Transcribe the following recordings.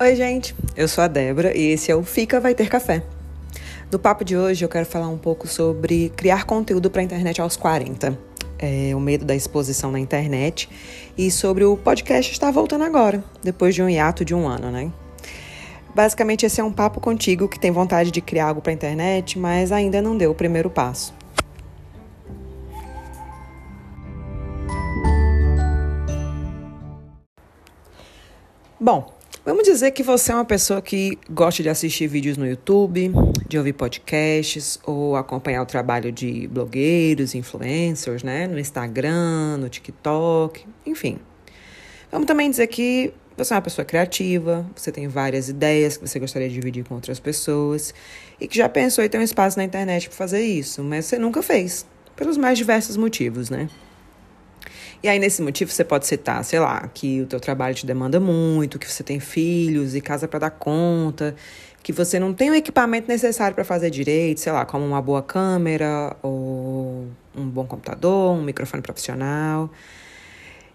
Oi, gente. Eu sou a Débora e esse é o Fica Vai Ter Café. No papo de hoje eu quero falar um pouco sobre criar conteúdo para a internet aos 40. É, o medo da exposição na internet e sobre o podcast estar voltando agora, depois de um hiato de um ano, né? Basicamente, esse é um papo contigo que tem vontade de criar algo para a internet, mas ainda não deu o primeiro passo. Bom, vamos dizer que você é uma pessoa que gosta de assistir vídeos no YouTube, de ouvir podcasts ou acompanhar o trabalho de blogueiros, influencers, né, no Instagram, no TikTok, enfim. Vamos também dizer que você é uma pessoa criativa, você tem várias ideias que você gostaria de dividir com outras pessoas e que já pensou em ter um espaço na internet para fazer isso, mas você nunca fez, pelos mais diversos motivos, né? E aí, nesse motivo, você pode citar, sei lá, que o teu trabalho te demanda muito, que você tem filhos e casa para dar conta, que você não tem o equipamento necessário para fazer direito, sei lá, como uma boa câmera ou um bom computador, um microfone profissional.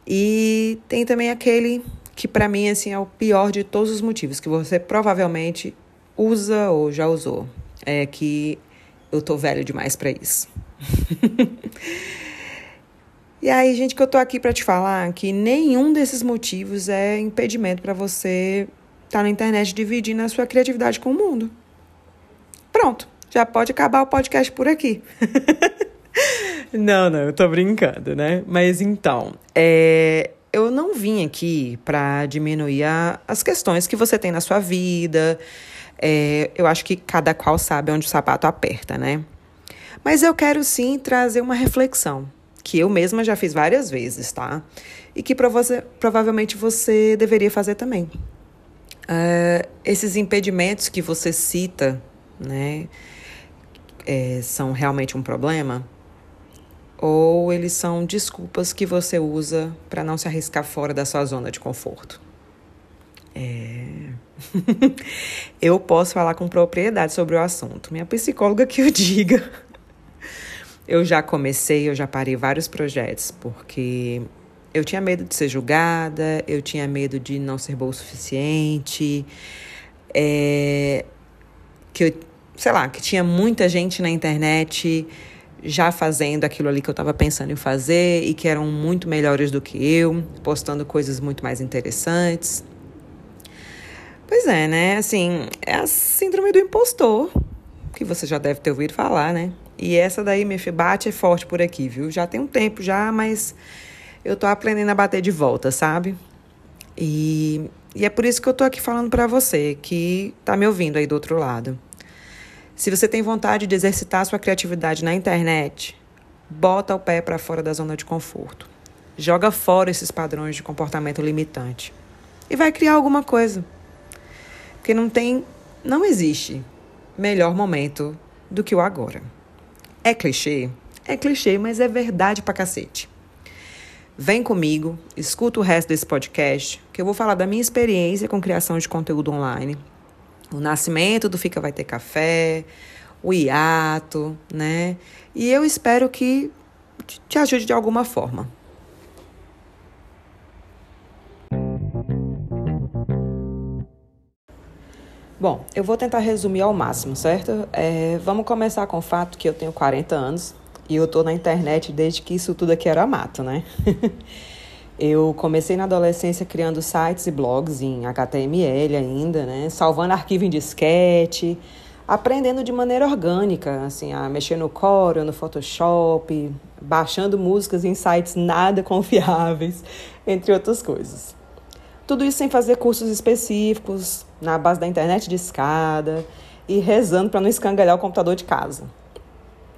E tem também aquele que para mim assim é o pior de todos os motivos que você provavelmente usa ou já usou, é que eu tô velho demais para isso. E aí, gente, que eu tô aqui para te falar que nenhum desses motivos é impedimento para você estar tá na internet dividindo a sua criatividade com o mundo. Pronto, já pode acabar o podcast por aqui. não, não, eu tô brincando, né? Mas então, é, eu não vim aqui para diminuir a, as questões que você tem na sua vida. É, eu acho que cada qual sabe onde o sapato aperta, né? Mas eu quero sim trazer uma reflexão que eu mesma já fiz várias vezes, tá? E que provavelmente você deveria fazer também. Uh, esses impedimentos que você cita, né, é, são realmente um problema? Ou eles são desculpas que você usa para não se arriscar fora da sua zona de conforto? É... eu posso falar com propriedade sobre o assunto. Minha psicóloga que o diga. Eu já comecei, eu já parei vários projetos, porque eu tinha medo de ser julgada, eu tinha medo de não ser boa o suficiente, é, que eu, sei lá, que tinha muita gente na internet já fazendo aquilo ali que eu estava pensando em fazer e que eram muito melhores do que eu, postando coisas muito mais interessantes. Pois é, né? Assim, é a síndrome do impostor, que você já deve ter ouvido falar, né? E essa daí, minha bate é forte por aqui, viu? Já tem um tempo já, mas eu tô aprendendo a bater de volta, sabe? E, e é por isso que eu tô aqui falando para você, que tá me ouvindo aí do outro lado. Se você tem vontade de exercitar sua criatividade na internet, bota o pé para fora da zona de conforto. Joga fora esses padrões de comportamento limitante. E vai criar alguma coisa. Porque não tem, não existe melhor momento do que o agora. É clichê? É clichê, mas é verdade pra cacete. Vem comigo, escuta o resto desse podcast, que eu vou falar da minha experiência com criação de conteúdo online, o nascimento do Fica Vai Ter Café, o hiato, né? E eu espero que te ajude de alguma forma. Bom, eu vou tentar resumir ao máximo, certo? É, vamos começar com o fato que eu tenho 40 anos e eu tô na internet desde que isso tudo aqui era mato, né? eu comecei na adolescência criando sites e blogs em HTML ainda, né? Salvando arquivo em disquete, aprendendo de maneira orgânica, assim, a mexer no Corel, no Photoshop, baixando músicas em sites nada confiáveis, entre outras coisas. Tudo isso sem fazer cursos específicos, na base da internet de escada e rezando para não escangalhar o computador de casa.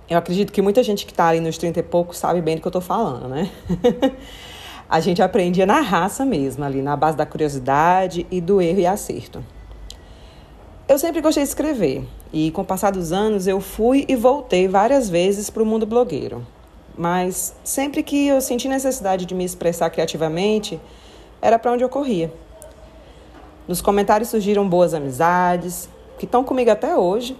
Eu acredito que muita gente que está ali nos 30 e poucos sabe bem do que eu estou falando, né? a gente aprendia na raça mesmo, ali na base da curiosidade e do erro e acerto. Eu sempre gostei de escrever e, com o passar dos anos, eu fui e voltei várias vezes para o mundo blogueiro. Mas sempre que eu senti necessidade de me expressar criativamente, era para onde eu corria. Nos comentários surgiram boas amizades, que estão comigo até hoje.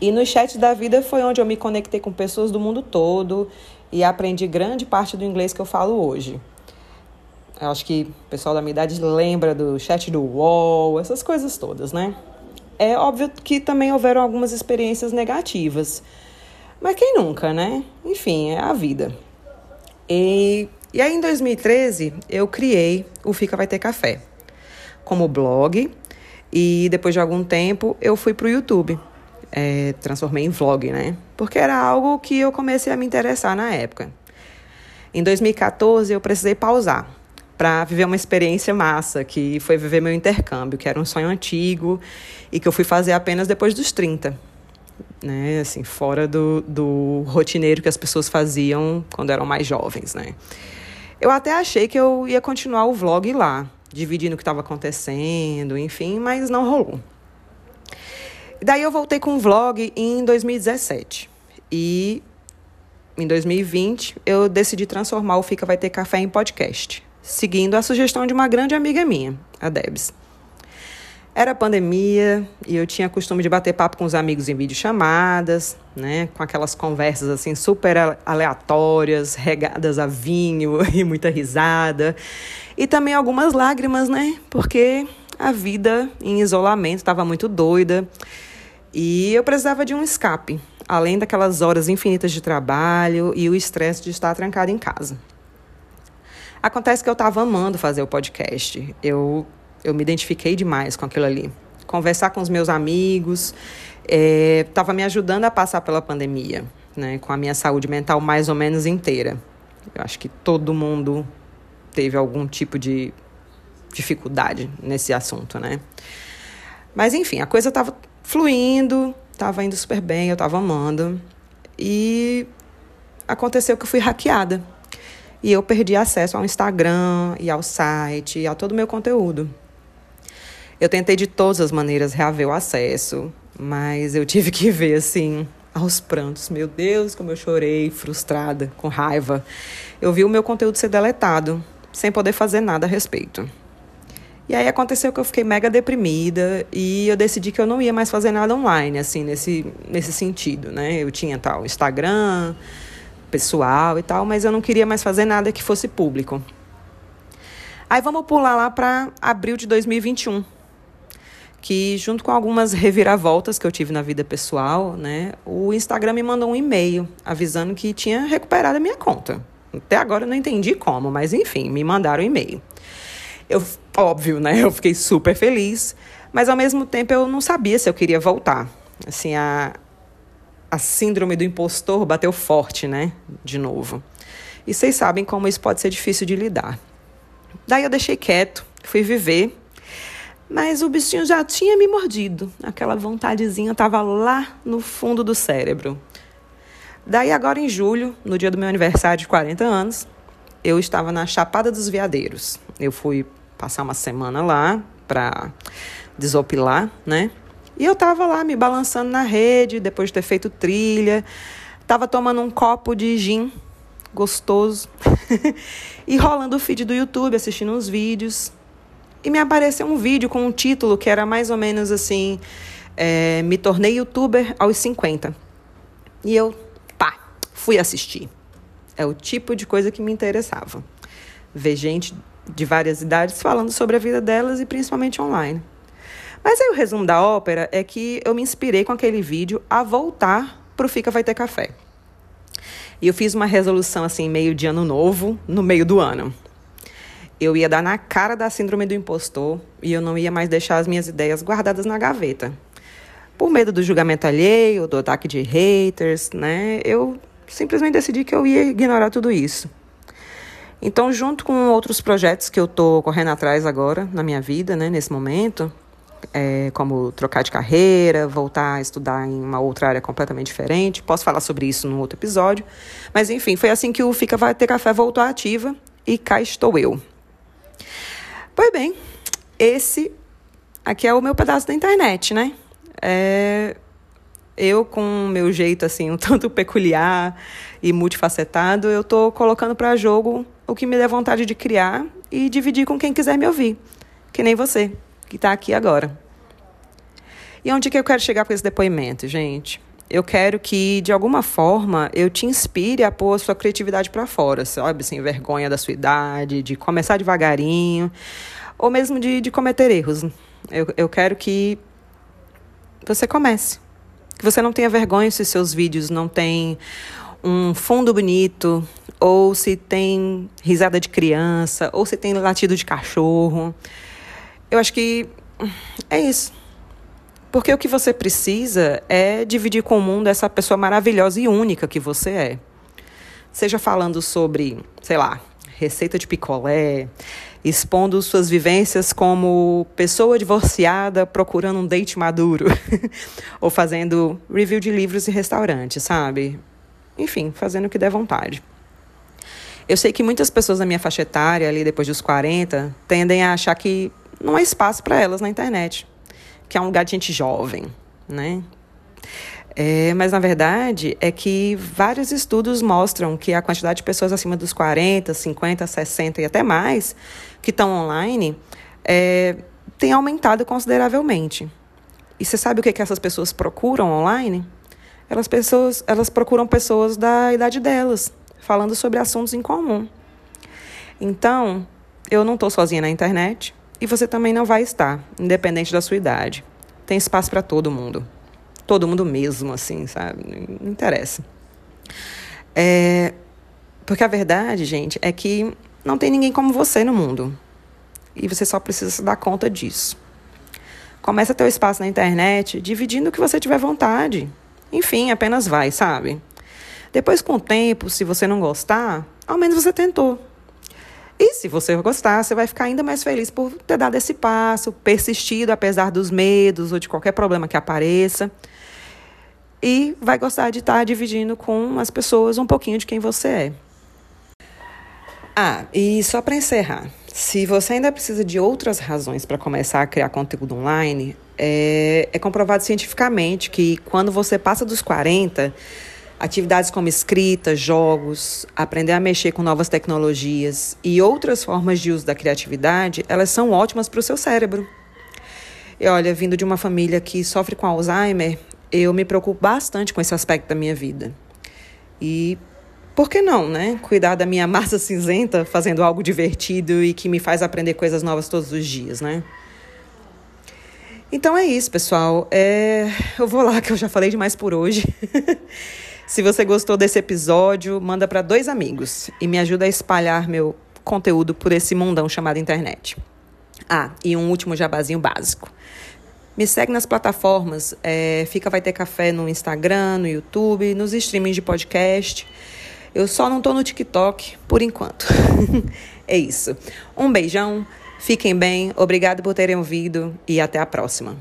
E no chat da vida foi onde eu me conectei com pessoas do mundo todo e aprendi grande parte do inglês que eu falo hoje. Eu acho que o pessoal da minha idade lembra do chat do UOL, essas coisas todas, né? É óbvio que também houveram algumas experiências negativas. Mas quem nunca, né? Enfim, é a vida. E, e aí, em 2013, eu criei o Fica Vai Ter Café como blog. E depois de algum tempo, eu fui para o YouTube. É, transformei em vlog, né? Porque era algo que eu comecei a me interessar na época. Em 2014, eu precisei pausar para viver uma experiência massa, que foi viver meu intercâmbio, que era um sonho antigo e que eu fui fazer apenas depois dos 30. Né, assim, fora do, do rotineiro que as pessoas faziam quando eram mais jovens, né? Eu até achei que eu ia continuar o vlog lá, dividindo o que estava acontecendo, enfim, mas não rolou. Daí eu voltei com o vlog em 2017. E em 2020 eu decidi transformar o Fica Vai Ter Café em podcast seguindo a sugestão de uma grande amiga minha, a Debs. Era pandemia e eu tinha costume de bater papo com os amigos em videochamadas, né? Com aquelas conversas assim super aleatórias, regadas a vinho e muita risada. E também algumas lágrimas, né? Porque a vida em isolamento estava muito doida e eu precisava de um escape, além daquelas horas infinitas de trabalho e o estresse de estar trancado em casa. Acontece que eu estava amando fazer o podcast. Eu, eu me identifiquei demais com aquilo ali. Conversar com os meus amigos estava é, me ajudando a passar pela pandemia, né, com a minha saúde mental mais ou menos inteira. Eu acho que todo mundo teve algum tipo de dificuldade nesse assunto, né? Mas enfim, a coisa estava fluindo, estava indo super bem, eu estava amando. E aconteceu que eu fui hackeada e eu perdi acesso ao Instagram e ao site e a todo o meu conteúdo. Eu tentei de todas as maneiras reaver o acesso, mas eu tive que ver assim aos prantos. Meu Deus, como eu chorei, frustrada, com raiva. Eu vi o meu conteúdo ser deletado, sem poder fazer nada a respeito. E aí aconteceu que eu fiquei mega deprimida e eu decidi que eu não ia mais fazer nada online, assim, nesse, nesse sentido, né? Eu tinha tal Instagram, pessoal e tal, mas eu não queria mais fazer nada que fosse público. Aí vamos pular lá para abril de 2021, que junto com algumas reviravoltas que eu tive na vida pessoal, né, o Instagram me mandou um e-mail avisando que tinha recuperado a minha conta. Até agora eu não entendi como, mas enfim, me mandaram um e-mail. Eu, óbvio, né, eu fiquei super feliz, mas ao mesmo tempo eu não sabia se eu queria voltar. Assim, a, a síndrome do impostor bateu forte, né? De novo. E vocês sabem como isso pode ser difícil de lidar. Daí eu deixei quieto, fui viver. Mas o bichinho já tinha me mordido. Aquela vontadezinha estava lá no fundo do cérebro. Daí, agora em julho, no dia do meu aniversário de 40 anos, eu estava na Chapada dos Veadeiros. Eu fui passar uma semana lá para desopilar, né? E eu tava lá me balançando na rede, depois de ter feito trilha. Tava tomando um copo de gin gostoso e rolando o feed do YouTube, assistindo uns vídeos. E me apareceu um vídeo com um título que era mais ou menos assim: é, Me tornei youtuber aos 50. E eu, pá, fui assistir. É o tipo de coisa que me interessava. Ver gente de várias idades falando sobre a vida delas e principalmente online. Mas aí o resumo da ópera é que eu me inspirei com aquele vídeo a voltar pro Fica Vai Ter Café. E eu fiz uma resolução assim, meio de ano novo, no meio do ano. Eu ia dar na cara da síndrome do impostor e eu não ia mais deixar as minhas ideias guardadas na gaveta. Por medo do julgamento alheio, do ataque de haters, né? Eu simplesmente decidi que eu ia ignorar tudo isso. Então, junto com outros projetos que eu tô correndo atrás agora na minha vida, né, nesse momento, é, como trocar de carreira, voltar a estudar em uma outra área completamente diferente. Posso falar sobre isso num outro episódio. Mas enfim, foi assim que o Fica Vai Ter Café voltou à ativa e cá estou eu. Pois bem, esse aqui é o meu pedaço da internet, né? É, eu, com meu jeito assim, um tanto peculiar e multifacetado, eu tô colocando para jogo o que me der vontade de criar e dividir com quem quiser me ouvir, que nem você que está aqui agora. E onde que eu quero chegar com esse depoimento, gente? Eu quero que, de alguma forma, eu te inspire a pôr a sua criatividade para fora, sabe? Sem vergonha da sua idade, de começar devagarinho, ou mesmo de, de cometer erros. Eu, eu quero que você comece. Que você não tenha vergonha se seus vídeos não têm um fundo bonito, ou se tem risada de criança, ou se tem latido de cachorro. Eu acho que é isso. Porque o que você precisa é dividir com o mundo essa pessoa maravilhosa e única que você é. Seja falando sobre, sei lá, receita de picolé, expondo suas vivências como pessoa divorciada procurando um date maduro, ou fazendo review de livros e restaurantes, sabe? Enfim, fazendo o que der vontade. Eu sei que muitas pessoas da minha faixa etária, ali depois dos 40, tendem a achar que não há espaço para elas na internet que é um lugar de gente jovem, né? É, mas, na verdade, é que vários estudos mostram que a quantidade de pessoas acima dos 40, 50, 60 e até mais que estão online é, tem aumentado consideravelmente. E você sabe o que, que essas pessoas procuram online? Elas, pessoas, elas procuram pessoas da idade delas, falando sobre assuntos em comum. Então, eu não estou sozinha na internet, e você também não vai estar, independente da sua idade. Tem espaço para todo mundo. Todo mundo mesmo, assim, sabe? Não interessa. É... Porque a verdade, gente, é que não tem ninguém como você no mundo. E você só precisa se dar conta disso. Começa teu espaço na internet dividindo o que você tiver vontade. Enfim, apenas vai, sabe? Depois, com o tempo, se você não gostar, ao menos você tentou. E se você gostar, você vai ficar ainda mais feliz por ter dado esse passo, persistido apesar dos medos ou de qualquer problema que apareça. E vai gostar de estar dividindo com as pessoas um pouquinho de quem você é. Ah, e só para encerrar, se você ainda precisa de outras razões para começar a criar conteúdo online, é, é comprovado cientificamente que quando você passa dos 40, Atividades como escrita, jogos, aprender a mexer com novas tecnologias e outras formas de uso da criatividade, elas são ótimas para o seu cérebro. E olha, vindo de uma família que sofre com Alzheimer, eu me preocupo bastante com esse aspecto da minha vida. E por que não, né? Cuidar da minha massa cinzenta fazendo algo divertido e que me faz aprender coisas novas todos os dias, né? Então é isso, pessoal. É... Eu vou lá que eu já falei demais por hoje. Se você gostou desse episódio, manda para dois amigos e me ajuda a espalhar meu conteúdo por esse mundão chamado internet. Ah, e um último jabazinho básico. Me segue nas plataformas, é, Fica Vai Ter Café no Instagram, no YouTube, nos streamings de podcast. Eu só não tô no TikTok por enquanto. é isso. Um beijão, fiquem bem, obrigado por terem ouvido e até a próxima.